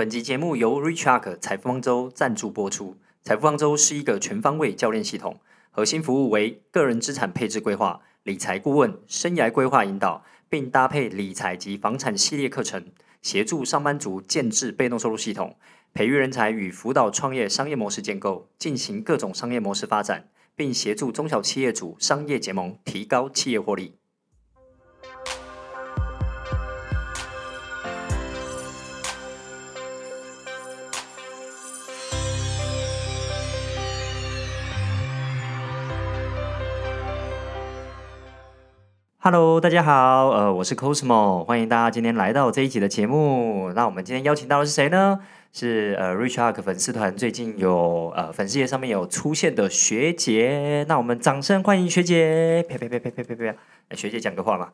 本集节目由 ReachArk 财富方舟赞助播出。财富方舟是一个全方位教练系统，核心服务为个人资产配置规划、理财顾问、生涯规划引导，并搭配理财及房产系列课程，协助上班族建制被动收入系统，培育人才与辅导创业商业模式建构，进行各种商业模式发展，并协助中小企业主商业结盟，提高企业获利。Hello，大家好，呃，我是 Cosmo，欢迎大家今天来到这一集的节目。那我们今天邀请到的是谁呢？是呃 RichArk 粉丝团最近有呃粉丝页上面有出现的学姐。那我们掌声欢迎学姐！呸呸呸呸呸呸呸！学姐讲个话嘛。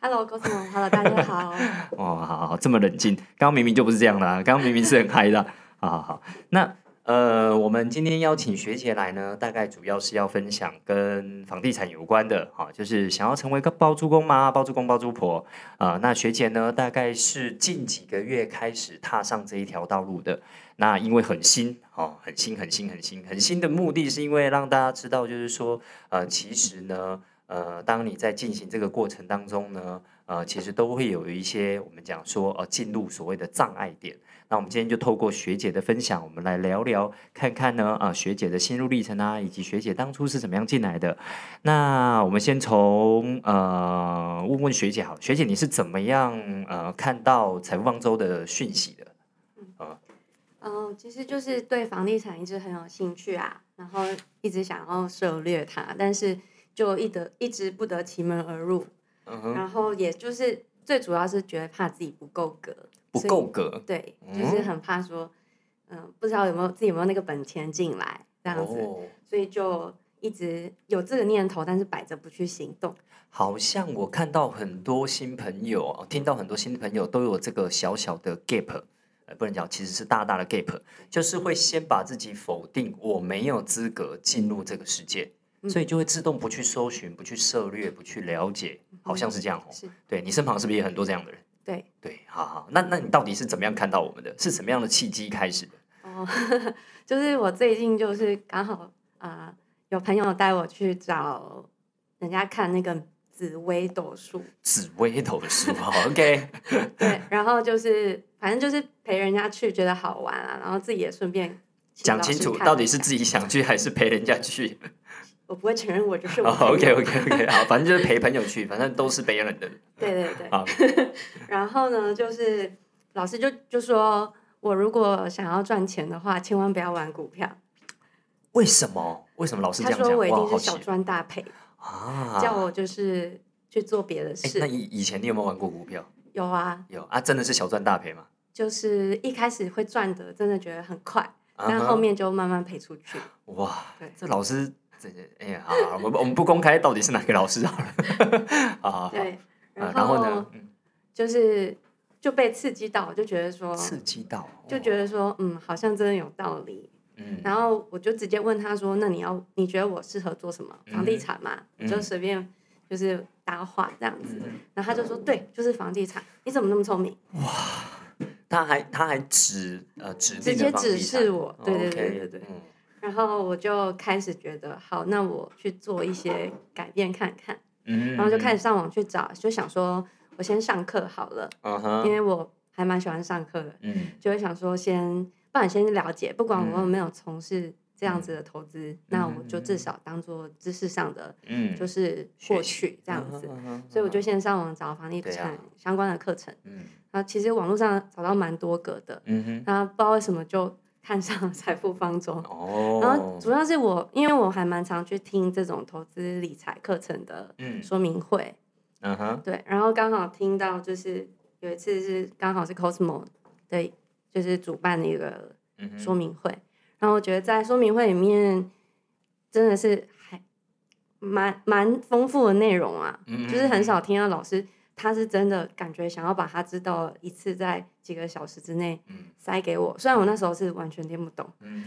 Hello，Cosmo，Hello，大家好。哇，好好这么冷静，刚刚明明就不是这样的，刚刚明明是很嗨的。好好好，那。呃，我们今天邀请学姐来呢，大概主要是要分享跟房地产有关的，哈，就是想要成为一个包租公吗？包租公、包租婆啊？那学姐呢，大概是近几个月开始踏上这一条道路的。那因为很新，哦，很新，很新，很新，很新的目的是因为让大家知道，就是说，呃，其实呢，呃，当你在进行这个过程当中呢，呃，其实都会有一些我们讲说，呃，进入所谓的障碍点。那我们今天就透过学姐的分享，我们来聊聊看看呢啊学姐的心路历程啊，以及学姐当初是怎么样进来的。那我们先从呃问问学姐好，学姐你是怎么样呃看到财富方舟的讯息的？嗯嗯，其实就是对房地产一直很有兴趣啊，然后一直想要涉猎它，但是就一得一直不得其门而入。嗯然后也就是最主要是觉得怕自己不够格。不够格，对，就是很怕说，嗯，不知道有没有自己有没有那个本钱进来这样子，所以就一直有这个念头，但是摆着不去行动。好像我看到很多新朋友，听到很多新朋友都有这个小小的 gap，呃，不能讲，其实是大大的 gap，就是会先把自己否定，我没有资格进入这个世界，所以就会自动不去搜寻、不去涉略、不去了解，好像是这样哦。是，对你身旁是不是也很多这样的人？对对，好好，那那你到底是怎么样看到我们的？是什么样的契机开始的？哦，就是我最近就是刚好啊，有朋友带我去找人家看那个紫薇斗数。紫薇斗数，OK。对，然后就是反正就是陪人家去，觉得好玩啊，然后自己也顺便讲清楚，到底是自己想去还是陪人家去。我不会承认我就是我。OK OK OK，好，反正就是陪朋友去，反正都是别人的。对对对。好。然后呢，就是老师就就说，我如果想要赚钱的话，千万不要玩股票。为什么？为什么老师这样讲？他说我一定是小赚大赔啊，叫我就是去做别的事。那以以前你有没有玩过股票？有啊。有啊，真的是小赚大赔吗？就是一开始会赚的，真的觉得很快，但后面就慢慢赔出去。哇，对，这老师。哎呀，好，我们我们不公开到底是哪个老师好了。好，对，然后呢，就是就被刺激到，就觉得说刺激到，就觉得说，嗯，好像真的有道理。嗯，然后我就直接问他说：“那你要你觉得我适合做什么？房地产嘛？”就随便就是搭话这样子。然后他就说：“对，就是房地产。”你怎么那么聪明？哇，他还他还指呃指直接指示我，对对对对对。然后我就开始觉得好，那我去做一些改变看看，然后就开始上网去找，就想说我先上课好了，因为我还蛮喜欢上课的，就会想说先，不然先了解，不管我有没有从事这样子的投资，那我就至少当做知识上的，就是获取这样子，所以我就先上网找房地产相关的课程，然后其实网络上找到蛮多个的，然后不知道为什么就。看上财富方舟，然后主要是我，因为我还蛮常去听这种投资理财课程的说明会，嗯哼，对，然后刚好听到就是有一次是刚好是 Cosmo 的，就是主办的一个说明会，然后我觉得在说明会里面真的是还蛮蛮丰富的内容啊，就是很少听到老师。他是真的感觉想要把他知道一次在几个小时之内塞给我，虽然我那时候是完全听不懂。嗯，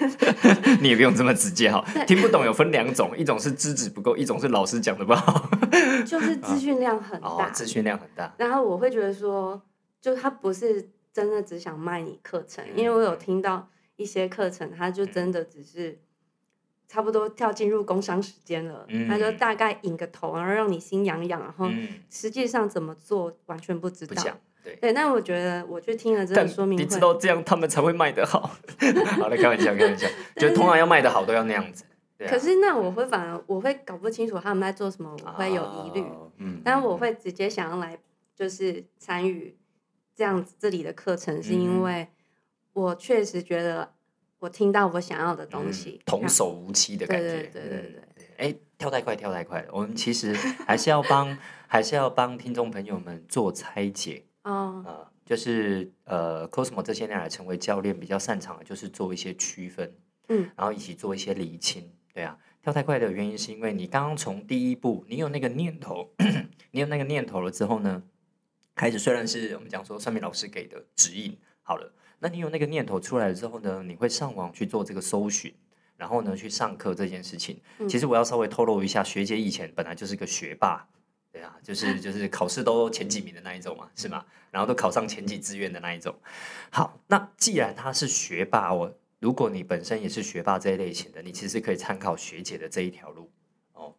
你也不用这么直接哈，听不懂有分两种，一种是资质不够，一种是老师讲的不好。就是资讯量很大，资讯量很大。然后我会觉得说，就他不是真的只想卖你课程，因为我有听到一些课程，他就真的只是差不多跳进入工商时间了，他就大概引个头，然后让你心痒痒，然后实际上怎么做完全不知道。对对，那我觉得我去听了这个说明你知道这样他们才会卖得好。好了，开玩笑，开玩笑，就通常要卖得好都要那样子。可是那我会反而我会搞不清楚他们在做什么，我会有疑虑。嗯，但我会直接想要来就是参与。这样子，这里的课程是因为我确实觉得我听到我想要的东西，童叟无欺的感觉。对对对对对。哎，跳太快，跳太快了。我们其实还是要帮，还是要帮听众朋友们做拆解。哦。呃，就是呃，Cosmo 这些年来成为教练比较擅长的，就是做一些区分。嗯。然后一起做一些厘清。对啊，跳太快的原因是因为你刚刚从第一步，你有那个念头，你有那个念头了之后呢？开始虽然是我们讲说算命老师给的指引，好了，那你有那个念头出来了之后呢，你会上网去做这个搜寻，然后呢去上课这件事情。其实我要稍微透露一下，学姐以前本来就是个学霸，对啊，就是 就是考试都前几名的那一种嘛，是吗？然后都考上前几志愿的那一种。好，那既然他是学霸，我如果你本身也是学霸这一类型的，你其实可以参考学姐的这一条路。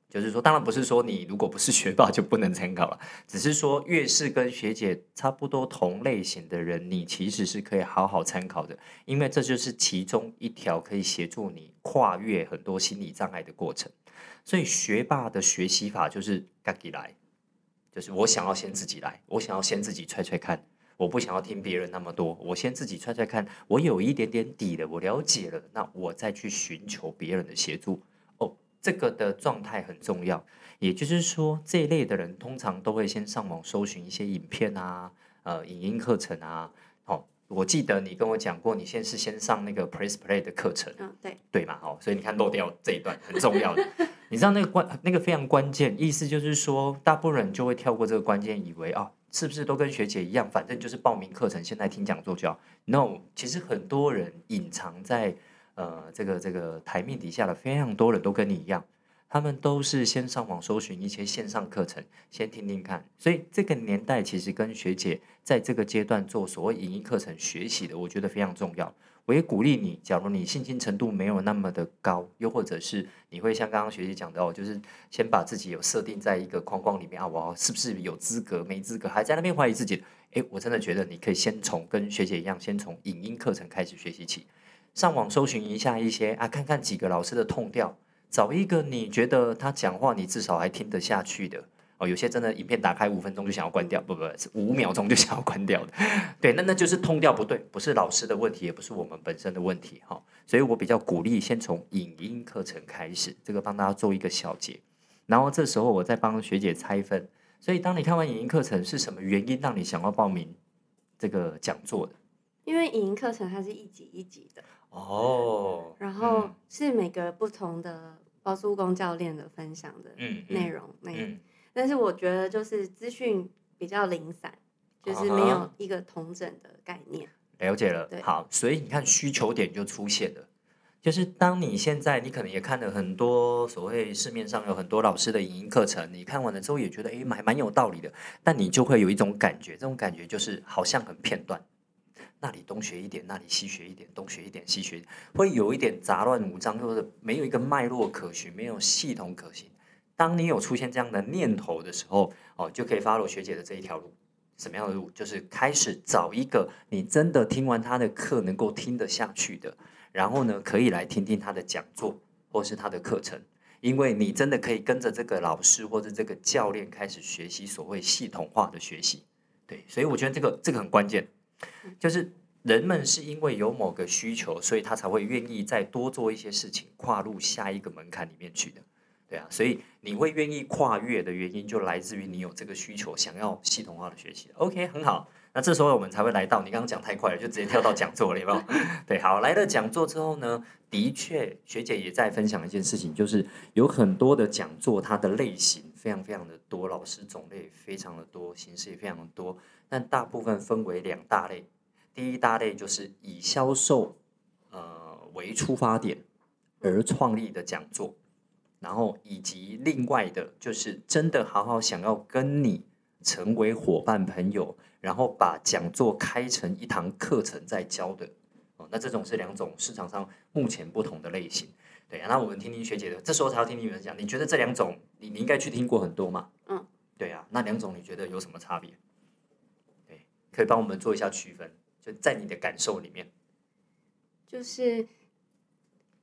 就是说，当然不是说你如果不是学霸就不能参考了，只是说越是跟学姐差不多同类型的人，你其实是可以好好参考的，因为这就是其中一条可以协助你跨越很多心理障碍的过程。所以学霸的学习法就是自己来，就是我想要先自己来，我想要先自己踹踹看，我不想要听别人那么多，我先自己踹踹看，我有一点点底了，我了解了，那我再去寻求别人的协助。这个的状态很重要，也就是说，这一类的人通常都会先上网搜寻一些影片啊，呃，影音课程啊。哦，我记得你跟我讲过，你现在是先上那个 Press Play 的课程，嗯，对，对嘛，哦，所以你看漏掉这一段很重要的，你知道那个关那个非常关键，意思就是说，大部分人就会跳过这个关键，以为啊，是不是都跟学姐一样，反正就是报名课程，现在听讲座就好。No，其实很多人隐藏在。呃，这个这个台面底下的非常多人都跟你一样，他们都是先上网搜寻一些线上课程，先听听看。所以这个年代其实跟学姐在这个阶段做所谓影音课程学习的，我觉得非常重要。我也鼓励你，假如你信心程度没有那么的高，又或者是你会像刚刚学姐讲的哦，就是先把自己有设定在一个框框里面啊，我是不是有资格没资格，还在那边怀疑自己？诶，我真的觉得你可以先从跟学姐一样，先从影音课程开始学习起。上网搜寻一下一些啊，看看几个老师的痛调，找一个你觉得他讲话你至少还听得下去的哦。有些真的影片打开五分钟就想要关掉，不不是五秒钟就想要关掉的。对，那那就是通调不对，不是老师的问题，也不是我们本身的问题哈。所以我比较鼓励先从影音课程开始，这个帮大家做一个小结，然后这时候我再帮学姐拆分。所以当你看完影音课程，是什么原因让你想要报名这个讲座的？因为影音课程它是一级一级的。哦，然后是每个不同的包租公教练的分享的内容嗯，但是我觉得就是资讯比较零散，就是没有一个同整的概念。了解了，好，所以你看需求点就出现了，就是当你现在你可能也看了很多所谓市面上有很多老师的影音课程，你看完了之后也觉得哎蛮蛮有道理的，但你就会有一种感觉，这种感觉就是好像很片段。那里东学一点，那里西学一点，东学一点，西学，会有一点杂乱无章，或者没有一个脉络可循，没有系统可行。当你有出现这样的念头的时候，哦，就可以 follow 学姐的这一条路。什么样的路？就是开始找一个你真的听完他的课能够听得下去的，然后呢，可以来听听他的讲座或是他的课程，因为你真的可以跟着这个老师或者这个教练开始学习所谓系统化的学习。对，所以我觉得这个这个很关键。就是人们是因为有某个需求，所以他才会愿意再多做一些事情，跨入下一个门槛里面去的，对啊，所以你会愿意跨越的原因，就来自于你有这个需求，想要系统化的学习。OK，很好，那这时候我们才会来到，你刚刚讲太快了，就直接跳到讲座了，有没有？对，好，来了讲座之后呢，的确，学姐也在分享一件事情，就是有很多的讲座，它的类型非常非常的多，老师种类非常的多，形式也非常的多。但大部分分为两大类，第一大类就是以销售呃为出发点而创立的讲座，然后以及另外的就是真的好好想要跟你成为伙伴朋友，然后把讲座开成一堂课程在教的。哦，那这种是两种市场上目前不同的类型。对啊，那我们听听学姐的，这时候才要听听你们讲。你觉得这两种，你你应该去听过很多嘛？嗯，对啊，那两种你觉得有什么差别？对，可以帮我们做一下区分，就在你的感受里面。就是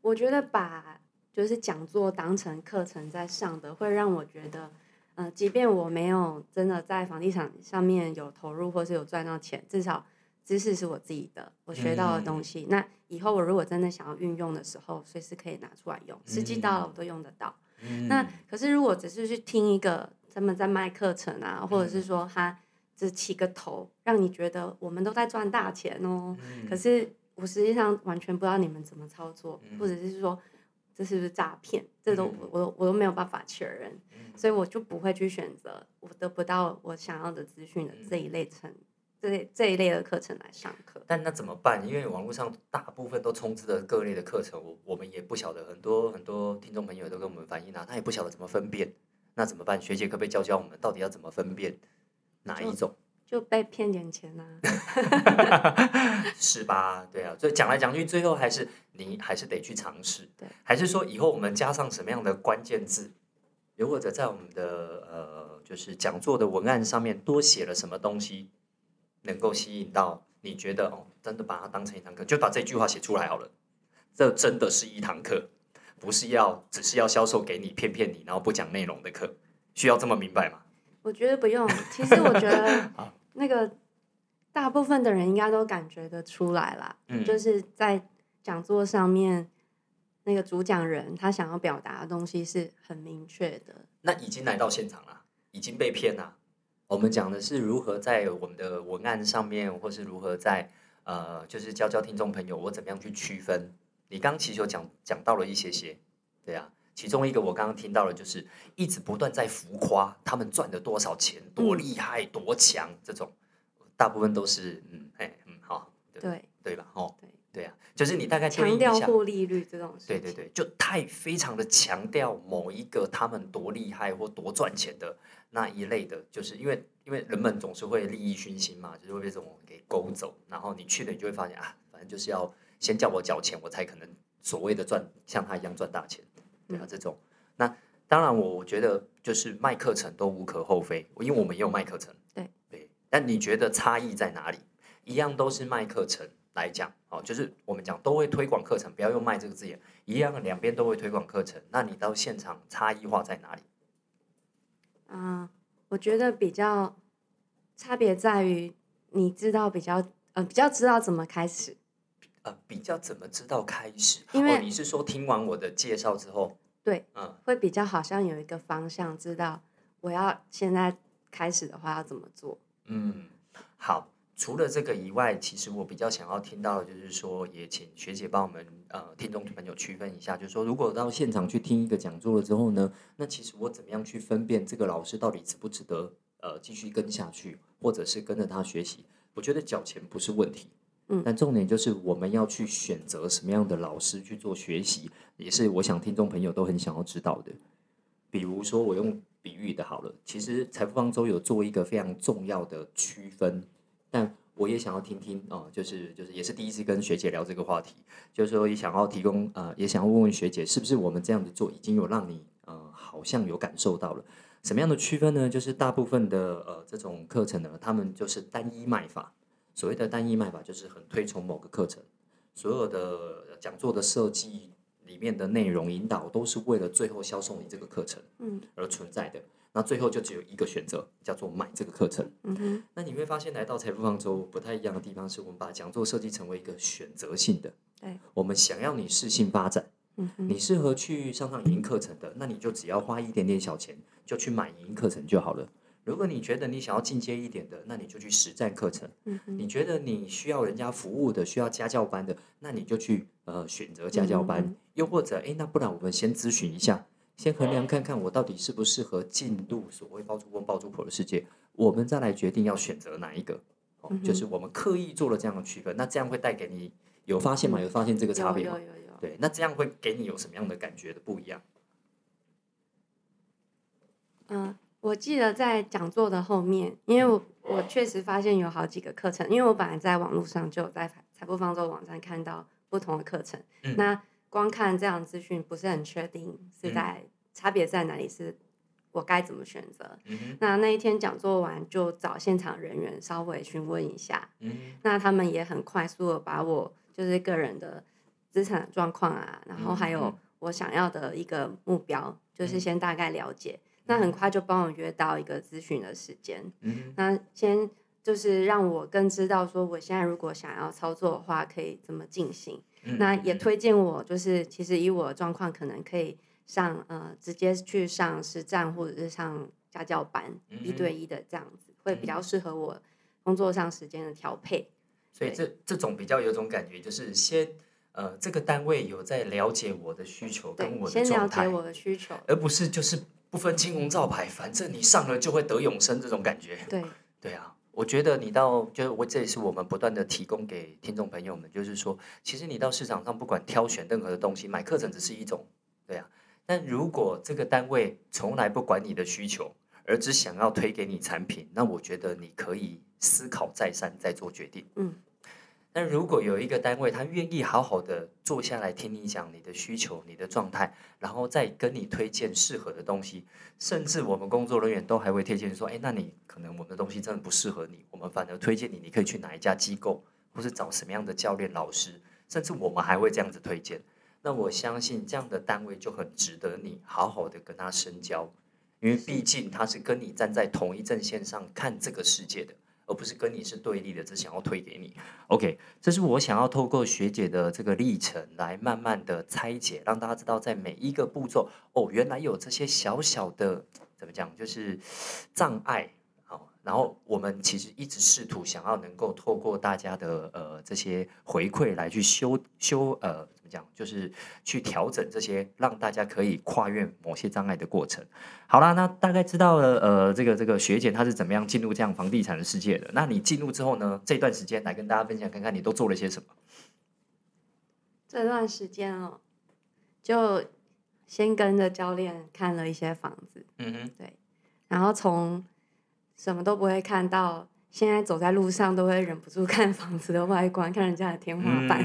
我觉得把就是讲座当成课程在上的，会让我觉得，呃，即便我没有真的在房地产上面有投入或是有赚到钱，至少。知识是我自己的，我学到的东西。那以后我如果真的想要运用的时候，随时可以拿出来用，时机到了我都用得到。那可是如果只是去听一个他们在卖课程啊，或者是说他只起个头，让你觉得我们都在赚大钱哦，可是我实际上完全不知道你们怎么操作，或者是说这是不是诈骗，这都我都我都没有办法确认，所以我就不会去选择我得不到我想要的资讯的这一类层。这这一类的课程来上课，但那怎么办？因为网络上大部分都充斥着各类的课程，我我们也不晓得，很多很多听众朋友都跟我们反映啊，他也不晓得怎么分辨，那怎么办？学姐可不可以教教我们，到底要怎么分辨哪一种？就被骗点钱呢？是吧？对啊，所以讲来讲去，最后还是你还是得去尝试，对，还是说以后我们加上什么样的关键字，又或者在我们的呃，就是讲座的文案上面多写了什么东西？能够吸引到你觉得哦，真的把它当成一堂课，就把这句话写出来好了。这真的是一堂课，不是要只是要销售给你骗骗你，然后不讲内容的课，需要这么明白吗？我觉得不用。其实我觉得 那个大部分的人应该都感觉得出来啦，就是在讲座上面那个主讲人他想要表达的东西是很明确的。那已经来到现场了，已经被骗了。我们讲的是如何在我们的文案上面，或是如何在呃，就是教教听众朋友，我怎么样去区分。你刚其实有讲讲到了一些些，对啊，其中一个我刚刚听到了，就是一直不断在浮夸他们赚了多少钱，多厉害，多强，这种大部分都是嗯，哎，嗯，好，对对。吧？哦，对。对啊，就是你大概强调获利率这种事，对对对，就太非常的强调某一个他们多厉害或多赚钱的。那一类的，就是因为因为人们总是会利益熏心嘛，就是会被这种给勾走，然后你去了，你就会发现啊，反正就是要先叫我缴钱，我才可能所谓的赚像他一样赚大钱，对啊，这种。那当然，我我觉得就是卖课程都无可厚非，因为我们也有卖课程，对对。但你觉得差异在哪里？一样都是卖课程来讲，哦，就是我们讲都会推广课程，不要用卖这个字眼，一样两边都会推广课程，那你到现场差异化在哪里？嗯，我觉得比较差别在于，你知道比较呃比较知道怎么开始，呃比较怎么知道开始？因为你是说听完我的介绍之后，对，嗯，会比较好像有一个方向，知道我要现在开始的话要怎么做。嗯，好。除了这个以外，其实我比较想要听到的就是说，也请学姐帮我们呃听众朋友区分一下，就是说，如果到现场去听一个讲座了之后呢，那其实我怎么样去分辨这个老师到底值不值得呃继续跟下去，或者是跟着他学习？我觉得缴钱不是问题，但重点就是我们要去选择什么样的老师去做学习，也是我想听众朋友都很想要知道的。比如说我用比喻的好了，其实财富方舟有做一个非常重要的区分。但我也想要听听哦，就是就是也是第一次跟学姐聊这个话题，就是说也想要提供呃，也想要问问学姐，是不是我们这样子做已经有让你呃好像有感受到了什么样的区分呢？就是大部分的呃这种课程呢，他们就是单一卖法。所谓的单一卖法，就是很推崇某个课程，所有的讲座的设计里面的内容引导，都是为了最后销售你这个课程嗯而存在的。那最后就只有一个选择，叫做买这个课程。嗯哼。那你会发现，来到财富方舟不太一样的地方，是我们把讲座设计成为一个选择性的。对。我们想要你适性发展，嗯哼。你适合去上上语音课程的，那你就只要花一点点小钱，就去买语音课程就好了。如果你觉得你想要进阶一点的，那你就去实战课程。嗯。你觉得你需要人家服务的，需要家教班的，那你就去呃选择家教班。又或者，哎，那不然我们先咨询一下。先衡量看看我到底适不适合进入所谓包租公包租婆的世界，我们再来决定要选择哪一个。哦，就是我们刻意做了这样的区分，那这样会带给你有发现吗？有发现这个差别吗？有有有。对，那这样会给你有什么样的感觉的不一样？嗯，我记得在讲座的后面，因为我我确实发现有好几个课程，因为我本来在网络上就有在财富方舟网站看到不同的课程，那光看这样资讯不是很确定是在差别在哪里，是我该怎么选择？那那一天讲座完就找现场人员稍微询问一下，那他们也很快速的把我就是个人的资产状况啊，然后还有我想要的一个目标，就是先大概了解。那很快就帮我约到一个咨询的时间。嗯，那先就是让我更知道说，我现在如果想要操作的话，可以怎么进行。那也推荐我，就是其实以我的状况，可能可以上呃直接去上实战，或者是上家教班，一对一的这样子，会比较适合我工作上时间的调配。所以这这种比较有种感觉，就是先呃这个单位有在了解我的需求跟我的先了解我的需求，而不是就是。不分青红皂白，反正你上了就会得永生，这种感觉。对对啊，我觉得你到就是我这也是我们不断的提供给听众朋友们，就是说，其实你到市场上不管挑选任何的东西，买课程只是一种，对啊。但如果这个单位从来不管你的需求，而只想要推给你产品，那我觉得你可以思考再三，再做决定。嗯。但如果有一个单位，他愿意好好的坐下来听你讲你的需求、你的状态，然后再跟你推荐适合的东西，甚至我们工作人员都还会推荐说：“哎，那你可能我们的东西真的不适合你，我们反而推荐你，你可以去哪一家机构，或是找什么样的教练老师，甚至我们还会这样子推荐。”那我相信这样的单位就很值得你好好的跟他深交，因为毕竟他是跟你站在同一阵线上看这个世界的。而不是跟你是对立的，只想要推给你。OK，这是我想要透过学姐的这个历程来慢慢的拆解，让大家知道在每一个步骤，哦，原来有这些小小的怎么讲，就是障碍。好，然后我们其实一直试图想要能够透过大家的呃这些回馈来去修修呃。讲就是去调整这些，让大家可以跨越某些障碍的过程。好啦，那大概知道了，呃，这个这个学姐她是怎么样进入这样房地产的世界的？那你进入之后呢？这段时间来跟大家分享，看看你都做了些什么。这段时间哦，就先跟着教练看了一些房子，嗯哼，对，然后从什么都不会看到，现在走在路上都会忍不住看房子的外观，看人家的天花板。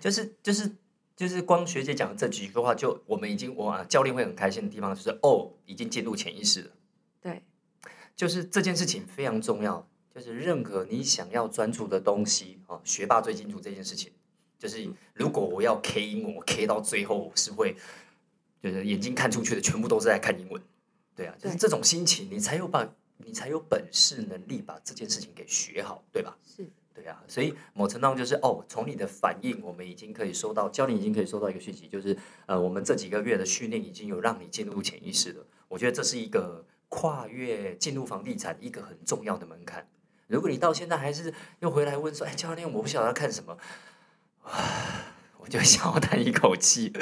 就是就是就是光学姐讲的这几句话，就我们已经哇，教练会很开心的地方，就是哦，已经进入潜意识了。对，就是这件事情非常重要，就是任何你想要专注的东西哦，学霸最清楚这件事情，就是如果我要 K 英文，我 K 到最后我是会，就是眼睛看出去的全部都是在看英文。对啊，就是这种心情，你才有把，你才有本事能力把这件事情给学好，对吧？是。对啊，所以某程度上就是哦，从你的反应，我们已经可以收到教练已经可以收到一个讯息，就是呃，我们这几个月的训练已经有让你进入潜意识了。我觉得这是一个跨越进入房地产一个很重要的门槛。如果你到现在还是又回来问说，哎，教练，我不晓得要看什么，我就想要叹一口气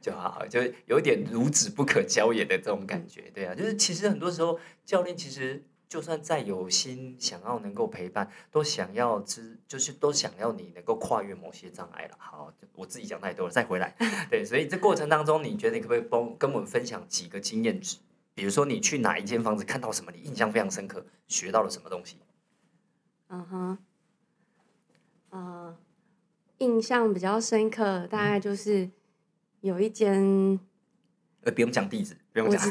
就好，就有点孺子不可教也的这种感觉。对啊，就是其实很多时候教练其实。就算再有心想要能够陪伴，都想要知，就是都想要你能够跨越某些障碍了。好，我自己讲太多了，再回来。对，所以这过程当中，你觉得你可不可以帮跟我们分享几个经验值？比如说你去哪一间房子看到什么，你印象非常深刻，学到了什么东西？嗯哼，呃，印象比较深刻，大概就是有一间。呃，不用讲地址，不用讲，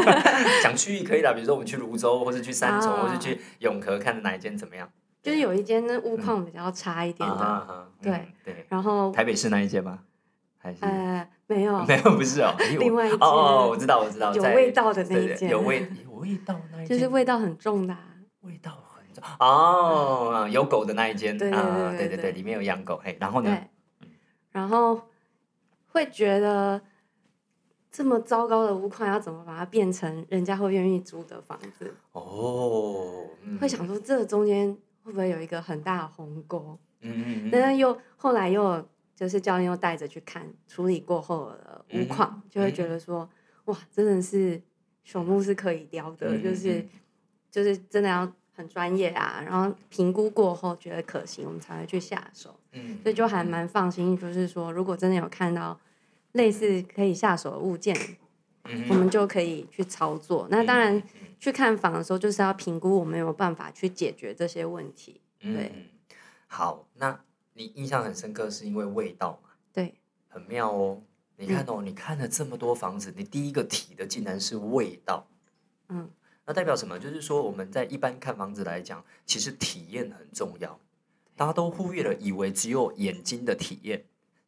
讲区域可以啦。比如说我们去泸州，或是去三重，或是去永和，看哪一间怎么样？就是有一间那物况比较差一点的，对对。然后台北市那一间吗？还是呃没有 没有不是哦，另外一间哦，我知道我知道，有味道的那一间，有味有味道那一间，就是味道很重的，味道很重哦，有狗的那一间啊，对对对，里面有养狗，嘿，然后呢？然后会觉得。这么糟糕的屋况，要怎么把它变成人家会愿意租的房子？哦，会想说这中间会不会有一个很大的鸿沟？嗯嗯嗯。但是又后来又就是教练又带着去看处理过后的屋况，就会觉得说哇，真的是朽木是可以雕的，就是就是真的要很专业啊。然后评估过后觉得可行，我们才会去下手。嗯，所以就还蛮放心，就是说如果真的有看到。类似可以下手的物件，我们就可以去操作。那当然，去看房的时候，就是要评估我们有办法去解决这些问题。对，好，那你印象很深刻是因为味道嘛？对，很妙哦。你看哦，你看了这么多房子，你第一个提的竟然是味道。嗯，那代表什么？就是说我们在一般看房子来讲，其实体验很重要。大家都忽略了，以为只有眼睛的体验。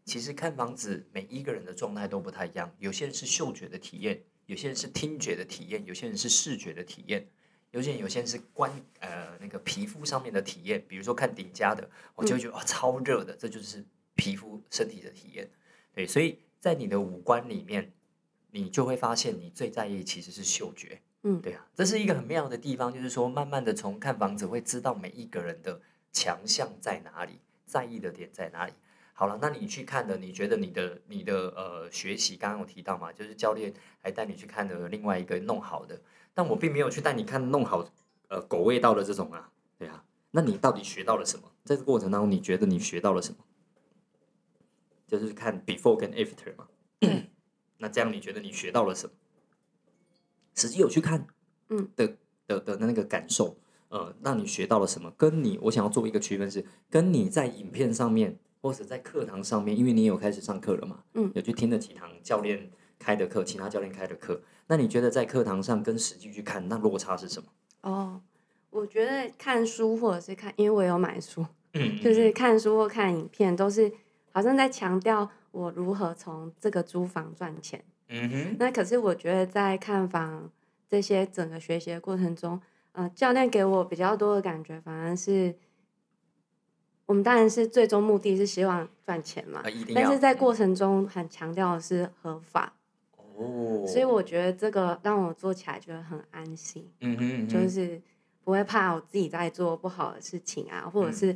其实看房子，每一个人的状态都不太一样。有些人是嗅觉的体验，有些人是听觉的体验，有些人是视觉的体验，有些人有些人是观呃那个皮肤上面的体验。比如说看顶家的，我就会觉得哇超热的，这就是皮肤身体的体验。对，所以在你的五官里面，你就会发现你最在意其实是嗅觉。嗯，对啊，这是一个很妙的地方，就是说慢慢的从看房子会知道每一个人的强项在哪里，在意的点在哪里。好了，那你去看的，你觉得你的你的呃学习，刚刚有提到嘛，就是教练还带你去看的另外一个弄好的，但我并没有去带你看弄好呃狗味道的这种啊，对啊，那你到底学到了什么？在这过程当中，你觉得你学到了什么？就是看 before 跟 after 嘛，那这样你觉得你学到了什么？实际有去看，嗯的的的那个感受，呃，让你学到了什么？跟你我想要做一个区分是，跟你在影片上面。或者在课堂上面，因为你有开始上课了嘛，嗯，有去听了几堂教练开的课，其他教练开的课，那你觉得在课堂上跟实际去看，那落差是什么？哦，我觉得看书或者是看，因为我有买书，嗯，就是看书或看影片，都是好像在强调我如何从这个租房赚钱，嗯哼。那可是我觉得在看房这些整个学习的过程中，呃，教练给我比较多的感觉，反而是。我们当然是最终目的是希望赚钱嘛，但是在过程中很强调的是合法哦，所以我觉得这个让我做起来觉得很安心，嗯哼，就是不会怕我自己在做不好的事情啊，或者是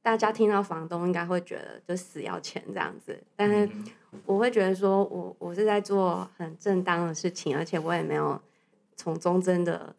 大家听到房东应该会觉得就死要钱这样子，但是我会觉得说我我是在做很正当的事情，而且我也没有从中真的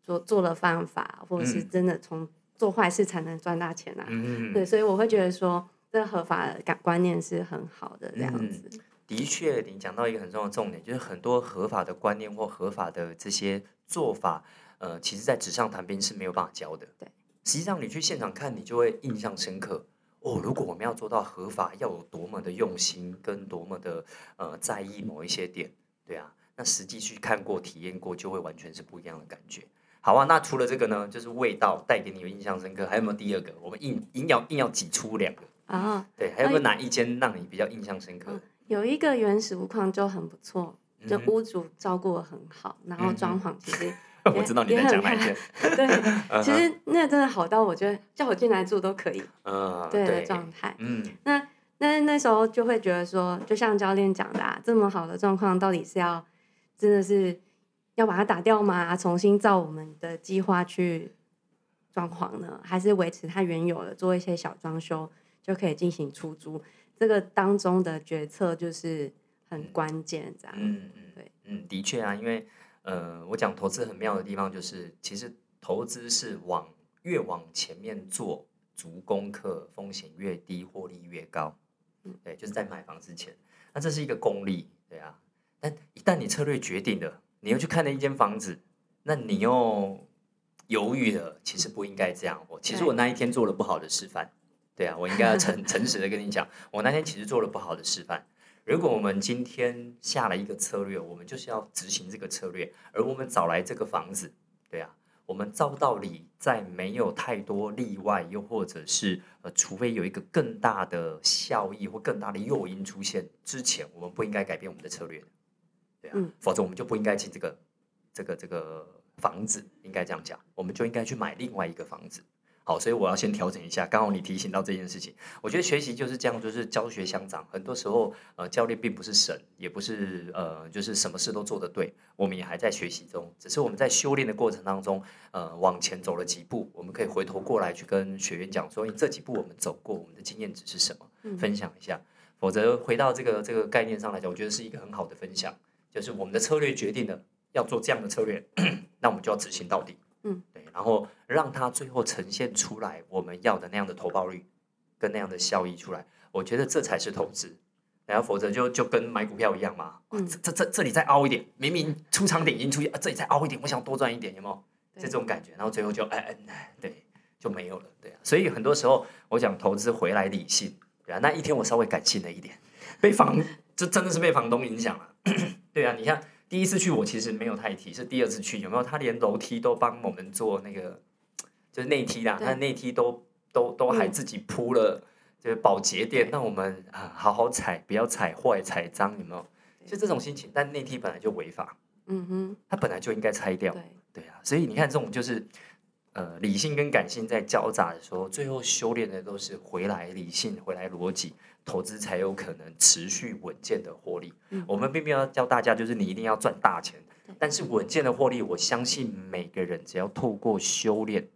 做做了犯法，或者是真的从。做坏事才能赚大钱啊！嗯对，所以我会觉得说，这合法的感观念是很好的这样子。的确，你讲到一个很重要的重点，就是很多合法的观念或合法的这些做法，呃，其实在纸上谈兵是没有办法教的。对，实际上你去现场看，你就会印象深刻。哦，如果我们要做到合法，要有多么的用心，跟多么的呃在意某一些点，对啊，那实际去看过、体验过，就会完全是不一样的感觉。好啊，那除了这个呢，就是味道带给你有印象深刻，还有没有第二个？我们硬硬要硬要挤出两个啊？对，还有没有哪一间让你比较印象深刻？有一个原始屋况就很不错，就屋主照顾的很好，然后装潢其实 我知道你在讲哪间。对，其实那真的好到我觉得叫我进来住都可以。嗯，对的状态。嗯，那那那时候就会觉得说，就像教练讲的，啊，这么好的状况，到底是要真的是。要把它打掉吗？重新照我们的计划去装潢呢，还是维持它原有的，做一些小装修就可以进行出租？这个当中的决策就是很关键，这样。嗯嗯，对，嗯，的确啊，因为呃，我讲投资很妙的地方就是，其实投资是往越往前面做足功课，风险越低，获利越高。嗯，对，就是在买房之前，那这是一个功利，对啊。但一旦你策略决定了。你又去看了一间房子，那你又犹豫了。其实不应该这样。我其实我那一天做了不好的示范。对啊，我应该要诚 诚实的跟你讲，我那天其实做了不好的示范。如果我们今天下了一个策略，我们就是要执行这个策略，而我们找来这个房子，对啊，我们照道理在没有太多例外，又或者是呃，除非有一个更大的效益或更大的诱因出现之前，我们不应该改变我们的策略。对啊，否则我们就不应该进这个这个这个房子，应该这样讲，我们就应该去买另外一个房子。好，所以我要先调整一下。刚好你提醒到这件事情，我觉得学习就是这样，就是教学相长。很多时候，呃，教练并不是神，也不是呃，就是什么事都做得对。我们也还在学习中，只是我们在修炼的过程当中，呃，往前走了几步，我们可以回头过来去跟学员讲说，你这几步我们走过，我们的经验值是什么，分享一下。否则回到这个这个概念上来讲，我觉得是一个很好的分享。就是我们的策略决定了要做这样的策略，那我们就要执行到底。嗯，对，然后让它最后呈现出来我们要的那样的投报率跟那样的效益出来，我觉得这才是投资。然后否则就就跟买股票一样嘛，这这这这里再凹一点，明明出场点已经出现，啊，这里再凹一点，我想多赚一点，有没有？这种感觉，然后最后就哎哎，对，就没有了，对啊。所以很多时候我讲投资回来理性，对啊。那一天我稍微感性了一点，被房这真的是被房东影响了，对啊。你看第一次去我其实没有太提，是第二次去有没有？他连楼梯都帮我们做那个，就是内梯啦，他内梯都都都还自己铺了，就是保洁垫，让我们啊好好踩，不要踩坏、踩脏，有没有？就这种心情，但内梯本来就违法，嗯哼，它本来就应该拆掉。对啊，所以你看，这种就是，呃，理性跟感性在交杂的时候，最后修炼的都是回来理性，回来逻辑，投资才有可能持续稳健的获利。我们并不要教大家，就是你一定要赚大钱，但是稳健的获利，我相信每个人只要透过修炼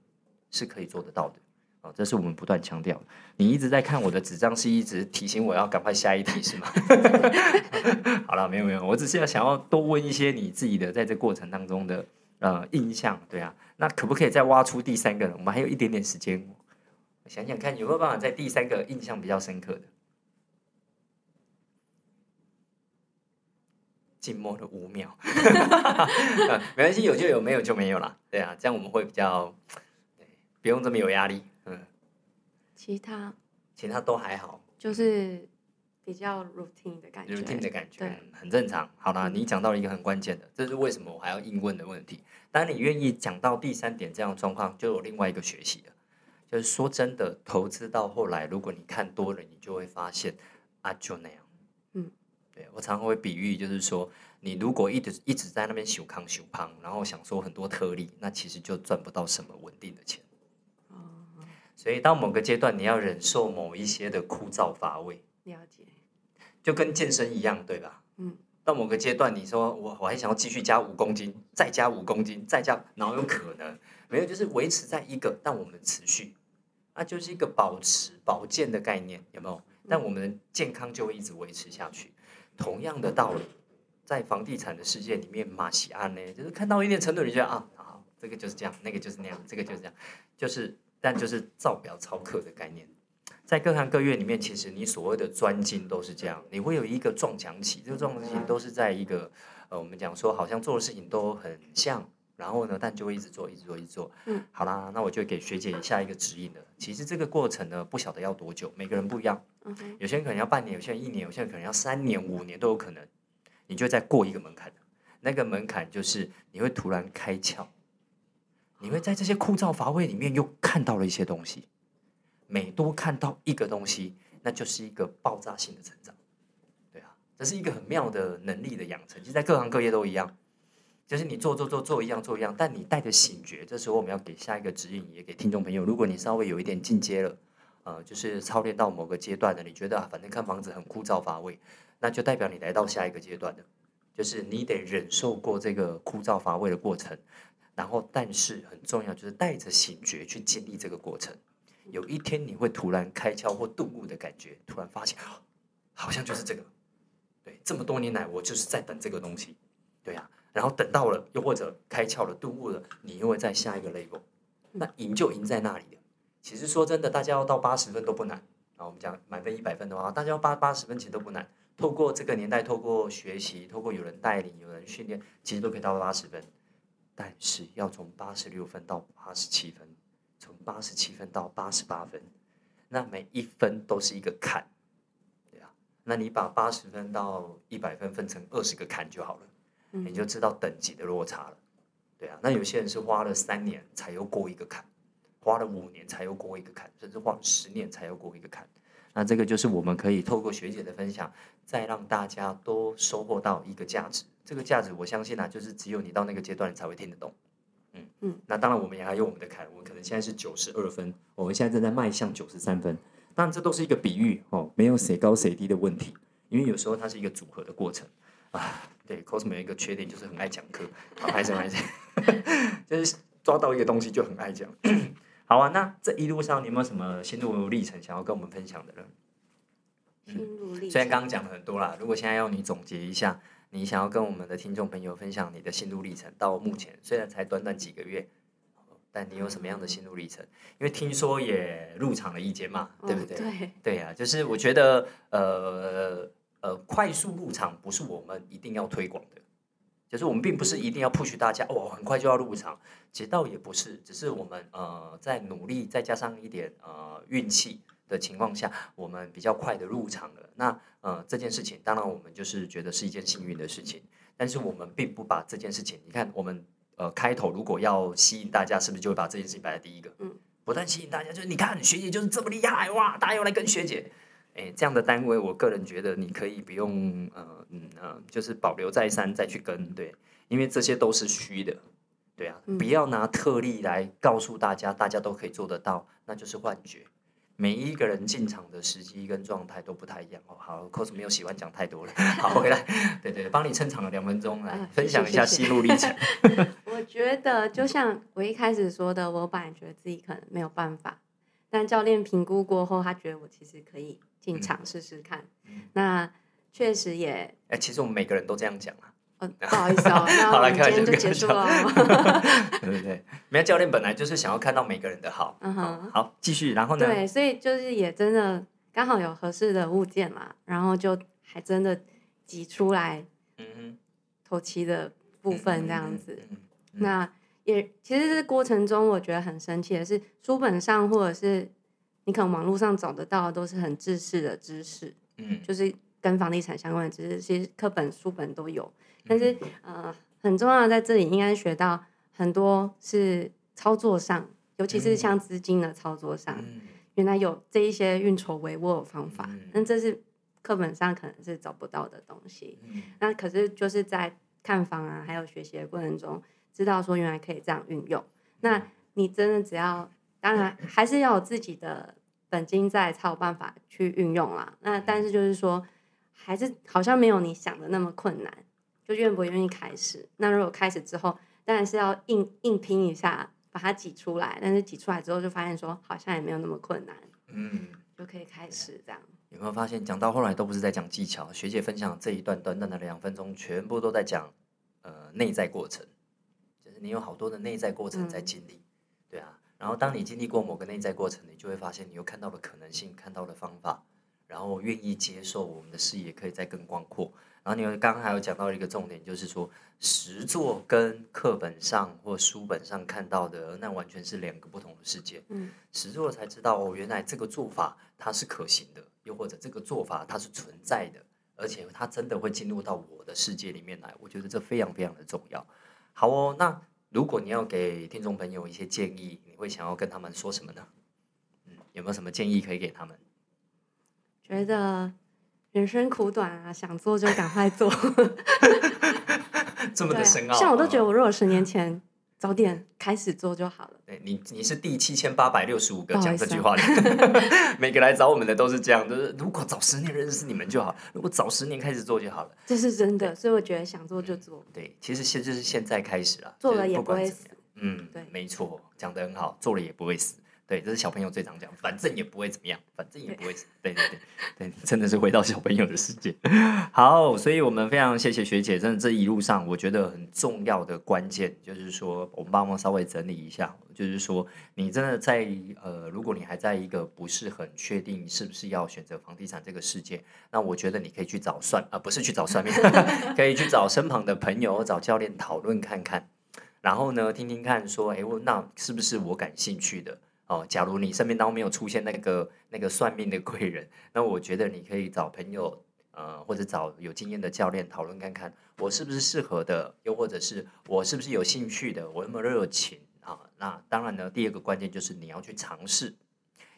是可以做得到的。啊，这是我们不断强调。你一直在看我的纸张，是一直提醒我要赶快下一题，是吗？好了，没有没有，我只是要想要多问一些你自己的在这过程当中的。呃，印象对啊，那可不可以再挖出第三个呢？我们还有一点点时间，想想看有没有办法在第三个印象比较深刻的。静默了五秒，没关系，有就有，没有就没有了。对啊，这样我们会比较，不用这么有压力。嗯，其他其他都还好，就是。比较 routine 的感觉，routine 的感觉，很正常。好了，你讲到了一个很关键的，这是为什么我还要硬问的问题。当你愿意讲到第三点这样的状况，就有另外一个学习了。就是说真的，投资到后来，如果你看多了，你就会发现啊，就那样。嗯，对我常常会比喻，就是说，你如果一直一直在那边修康修胖，然后想说很多特例，那其实就赚不到什么稳定的钱。哦。所以到某个阶段，你要忍受某一些的枯燥乏味。了解。就跟健身一样，对吧？嗯，到某个阶段，你说我我还想要继续加五公斤，再加五公斤，再加，哪有可能？没有，就是维持在一个，但我们持续，那就是一个保持保健的概念，有没有？但我们健康就会一直维持下去。同样的道理，在房地产的世界里面，马西安呢，就是看到一定程度，你觉得啊，好，这个就是这样，那个就是那样，这个就是这样，就是，但就是造表超课的概念。在各行各业里面，其实你所谓的专精都是这样，你会有一个撞墙期，这个撞墙期都是在一个呃，我们讲说好像做的事情都很像，然后呢，但就会一直做，一直做，一直做。嗯，好啦，那我就给学姐下一个指引了。其实这个过程呢，不晓得要多久，每个人不一样。有些人可能要半年，有些人一年，有些人可能要三年、五年都有可能。你就在过一个门槛，那个门槛就是你会突然开窍，你会在这些枯燥乏味里面又看到了一些东西。每多看到一个东西，那就是一个爆炸性的成长，对啊，这是一个很妙的能力的养成。其实，在各行各业都一样，就是你做做做做一样做一样，但你带着醒觉。这时候，我们要给下一个指引，也给听众朋友。如果你稍微有一点进阶了，呃，就是操练到某个阶段的，你觉得啊，反正看房子很枯燥乏味，那就代表你来到下一个阶段的，就是你得忍受过这个枯燥乏味的过程，然后，但是很重要，就是带着醒觉去经历这个过程。有一天你会突然开窍或顿悟的感觉，突然发现，好像就是这个。对，这么多年来我就是在等这个东西，对呀。然后等到了，又或者开窍了、顿悟了，你又会在下一个 level。那赢就赢在那里的。其实说真的，大家要到八十分都不难。啊，我们讲满分一百分的话，大家要八八十分其实都不难。透过这个年代，透过学习，透过有人带领、有人训练，其实都可以到八十分。但是要从八十六分到八十七分。从八十七分到八十八分，那每一分都是一个坎，对啊。那你把八十分到一百分分成二十个坎就好了，你就知道等级的落差了，对啊。那有些人是花了三年才又过一个坎，花了五年才又过一个坎，甚至花了十年才又过一个坎。那这个就是我们可以透过学姐的分享，再让大家都收获到一个价值。这个价值，我相信啊，就是只有你到那个阶段，你才会听得懂。嗯嗯，那当然，我们也还有我们的凯，文可能现在是九十二分，我们现在正在迈向九十三分。当然，这都是一个比喻哦，没有谁高谁低的问题，因为有时候它是一个组合的过程啊。对，cos 有一个缺点就是很爱讲课，好，还是爱讲，就是抓到一个东西就很爱讲。好啊，那这一路上你有没有什么心路历程想要跟我们分享的呢？心路历程，虽然刚刚讲了很多啦，如果现在要你总结一下。你想要跟我们的听众朋友分享你的心路历程，到目前虽然才短短几个月，但你有什么样的心路历程？因为听说也入场了一间嘛，对不对？对，对呀，就是我觉得，呃呃，快速入场不是我们一定要推广的，就是我们并不是一定要 push 大家哇，很快就要入场，其实倒也不是，只是我们呃在努力，再加上一点呃运气的情况下，我们比较快的入场了。那呃这件事情，当然我们就是觉得是一件幸运的事情，但是我们并不把这件事情，你看我们呃开头如果要吸引大家，是不是就会把这件事情摆在第一个？嗯。不但吸引大家，就是你看学姐就是这么厉害哇！大家要来跟学姐，哎，这样的单位，我个人觉得你可以不用呃嗯呃，就是保留再三再去跟对，因为这些都是虚的，对啊，不要拿特例来告诉大家，大家都可以做得到，那就是幻觉。每一个人进场的时机跟状态都不太一样哦。好，cos 没有喜欢讲太多了。好，回来，对对，帮你撑场了两分钟，来分享一下心路历程。我觉得就像我一开始说的，我本来觉得自己可能没有办法，但教练评估过后，他觉得我其实可以进场试试看。那确实也，哎，其实我们每个人都这样讲啊。不好意思哦，那我们今天就结束了。对对对，没有教练本来就是想要看到每个人的好。嗯哼，好，继续，然后呢？对，所以就是也真的刚好有合适的物件嘛，然后就还真的挤出来，嗯哼，头期的部分这样子。那也其实这过程中，我觉得很神奇的是，书本上或者是你可能网络上找得到，都是很知识的知识，嗯，就是跟房地产相关的知识，其实课本书本都有。但是呃，很重要的在这里，应该学到很多是操作上，尤其是像资金的操作上，原来有这一些运筹帷幄的方法，那这是课本上可能是找不到的东西。那可是就是在看房啊，还有学习的过程中，知道说原来可以这样运用。那你真的只要，当然还是要有自己的本金在，才有办法去运用啦。那但是就是说，还是好像没有你想的那么困难。就愿不愿意开始？那如果开始之后，当然是要硬硬拼一下，把它挤出来。但是挤出来之后，就发现说好像也没有那么困难，嗯，就可以开始这样。有没有发现，讲到后来都不是在讲技巧？学姐分享这一段短短的两分钟，全部都在讲呃内在过程，就是你有好多的内在过程在经历，对啊。然后当你经历过某个内在过程，你就会发现你又看到了可能性，看到了方法，然后愿意接受我们的视野可以再更广阔。然后你刚刚还有讲到一个重点，就是说实作跟课本上或书本上看到的，那完全是两个不同的世界。嗯，实作才知道哦，原来这个做法它是可行的，又或者这个做法它是存在的，而且它真的会进入到我的世界里面来。我觉得这非常非常的重要。好哦，那如果你要给听众朋友一些建议，你会想要跟他们说什么呢？嗯，有没有什么建议可以给他们？觉得。人生苦短啊，想做就赶快做。这么的深奥，像我都觉得，我如果十年前早点开始做就好了。对你，你是第七千八百六十五个讲这句话的，每个来找我们的都是这样，就是如果早十年认识你们就好，如果早十年开始做就好了。这是真的，所以我觉得想做就做。对，其实现就是现在开始啊，做了也不会死。嗯，对，没错，讲的很好，做了也不会死。对，这是小朋友最常讲，反正也不会怎么样，反正也不会。对对对对，真的是回到小朋友的世界。好，所以我们非常谢谢学姐，真的这一路上我觉得很重要的关键就是说，我们帮忙稍微整理一下，就是说你真的在呃，如果你还在一个不是很确定是不是要选择房地产这个世界，那我觉得你可以去找算啊，不是去找算命，可以去找身旁的朋友、找教练讨论看看，然后呢，听听看说，哎，那是不是我感兴趣的？哦，假如你身边当中没有出现那个那个算命的贵人，那我觉得你可以找朋友，呃，或者找有经验的教练讨论看看，我是不是适合的，又或者是我是不是有兴趣的，我有没有热情啊？那当然呢，第二个关键就是你要去尝试，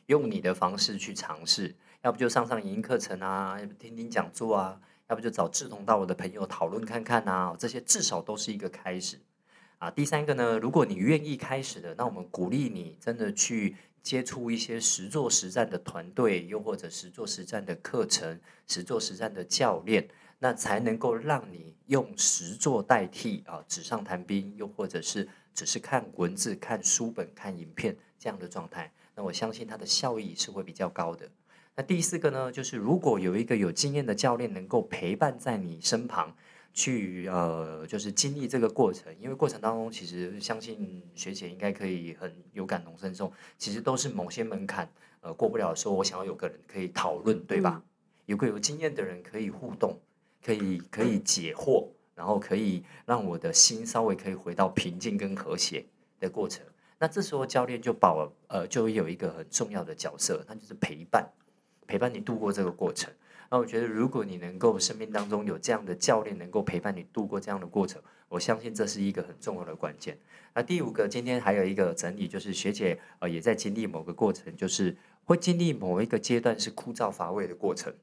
用你的方式去尝试，要不就上上影音课程啊，要不听听讲座啊，要不就找志同道合的朋友讨论看看啊，这些至少都是一个开始。啊，第三个呢，如果你愿意开始的，那我们鼓励你真的去接触一些实做实战的团队，又或者实做实战的课程、实做实战的教练，那才能够让你用实做代替啊纸上谈兵，又或者是只是看文字、看书本、看影片这样的状态。那我相信它的效益是会比较高的。那第四个呢，就是如果有一个有经验的教练能够陪伴在你身旁。去呃，就是经历这个过程，因为过程当中，其实相信学姐应该可以很有感同身受。其实都是某些门槛呃过不了的时候，我想要有个人可以讨论，对吧？有个有经验的人可以互动，可以可以解惑，然后可以让我的心稍微可以回到平静跟和谐的过程。那这时候教练就保呃就有一个很重要的角色，那就是陪伴，陪伴你度过这个过程。那我觉得如果你能够生命当中有这样的教练能够陪伴你度过这样的过程，我相信这是一个很重要的关键。那第五个，今天还有一个整理，就是学姐呃也在经历某个过程，就是会经历某一个阶段是枯燥乏味的过程。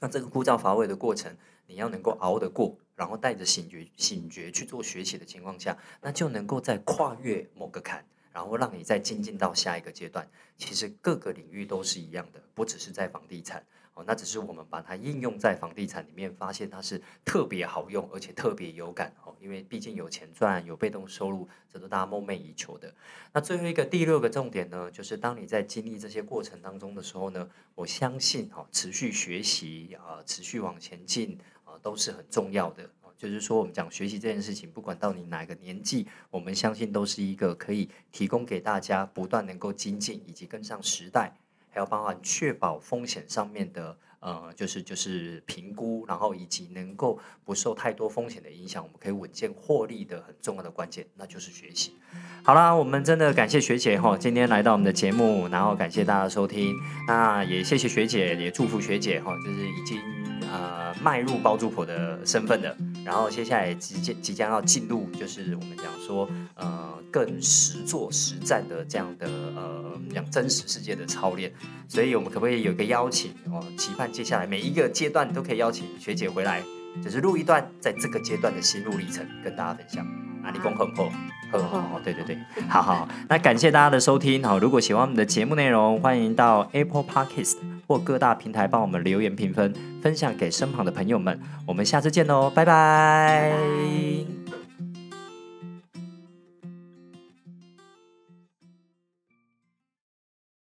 那这个枯燥乏味的过程，你要能够熬得过，然后带着醒觉醒觉去做学习的情况下，那就能够在跨越某个坎。然后让你再精进到下一个阶段，其实各个领域都是一样的，不只是在房地产哦，那只是我们把它应用在房地产里面，发现它是特别好用，而且特别有感哦，因为毕竟有钱赚，有被动收入，这都大家梦寐以求的。那最后一个第六个重点呢，就是当你在经历这些过程当中的时候呢，我相信哈，持续学习啊，持续往前进啊，都是很重要的。就是说，我们讲学习这件事情，不管到你哪个年纪，我们相信都是一个可以提供给大家不断能够精进以及跟上时代，还有包含确保风险上面的呃，就是就是评估，然后以及能够不受太多风险的影响，我们可以稳健获利的很重要的关键，那就是学习。好啦，我们真的感谢学姐哈，今天来到我们的节目，然后感谢大家收听，那也谢谢学姐，也祝福学姐哈，就是已经呃迈入包租婆的身份的。然后接下来即将即将要进入，就是我们讲说，呃，更实做实战的这样的呃讲真实世界的操练，所以我们可不可以有个邀请哦？期盼接下来每一个阶段都可以邀请学姐回来，就是录一段在这个阶段的心路历程跟大家分享。啊，你恭贺破，贺哦，对对对，好好，那感谢大家的收听好，如果喜欢我们的节目内容，欢迎到 Apple Podcast 或各大平台帮我们留言评分，分享给身旁的朋友们。我们下次见喽，拜拜。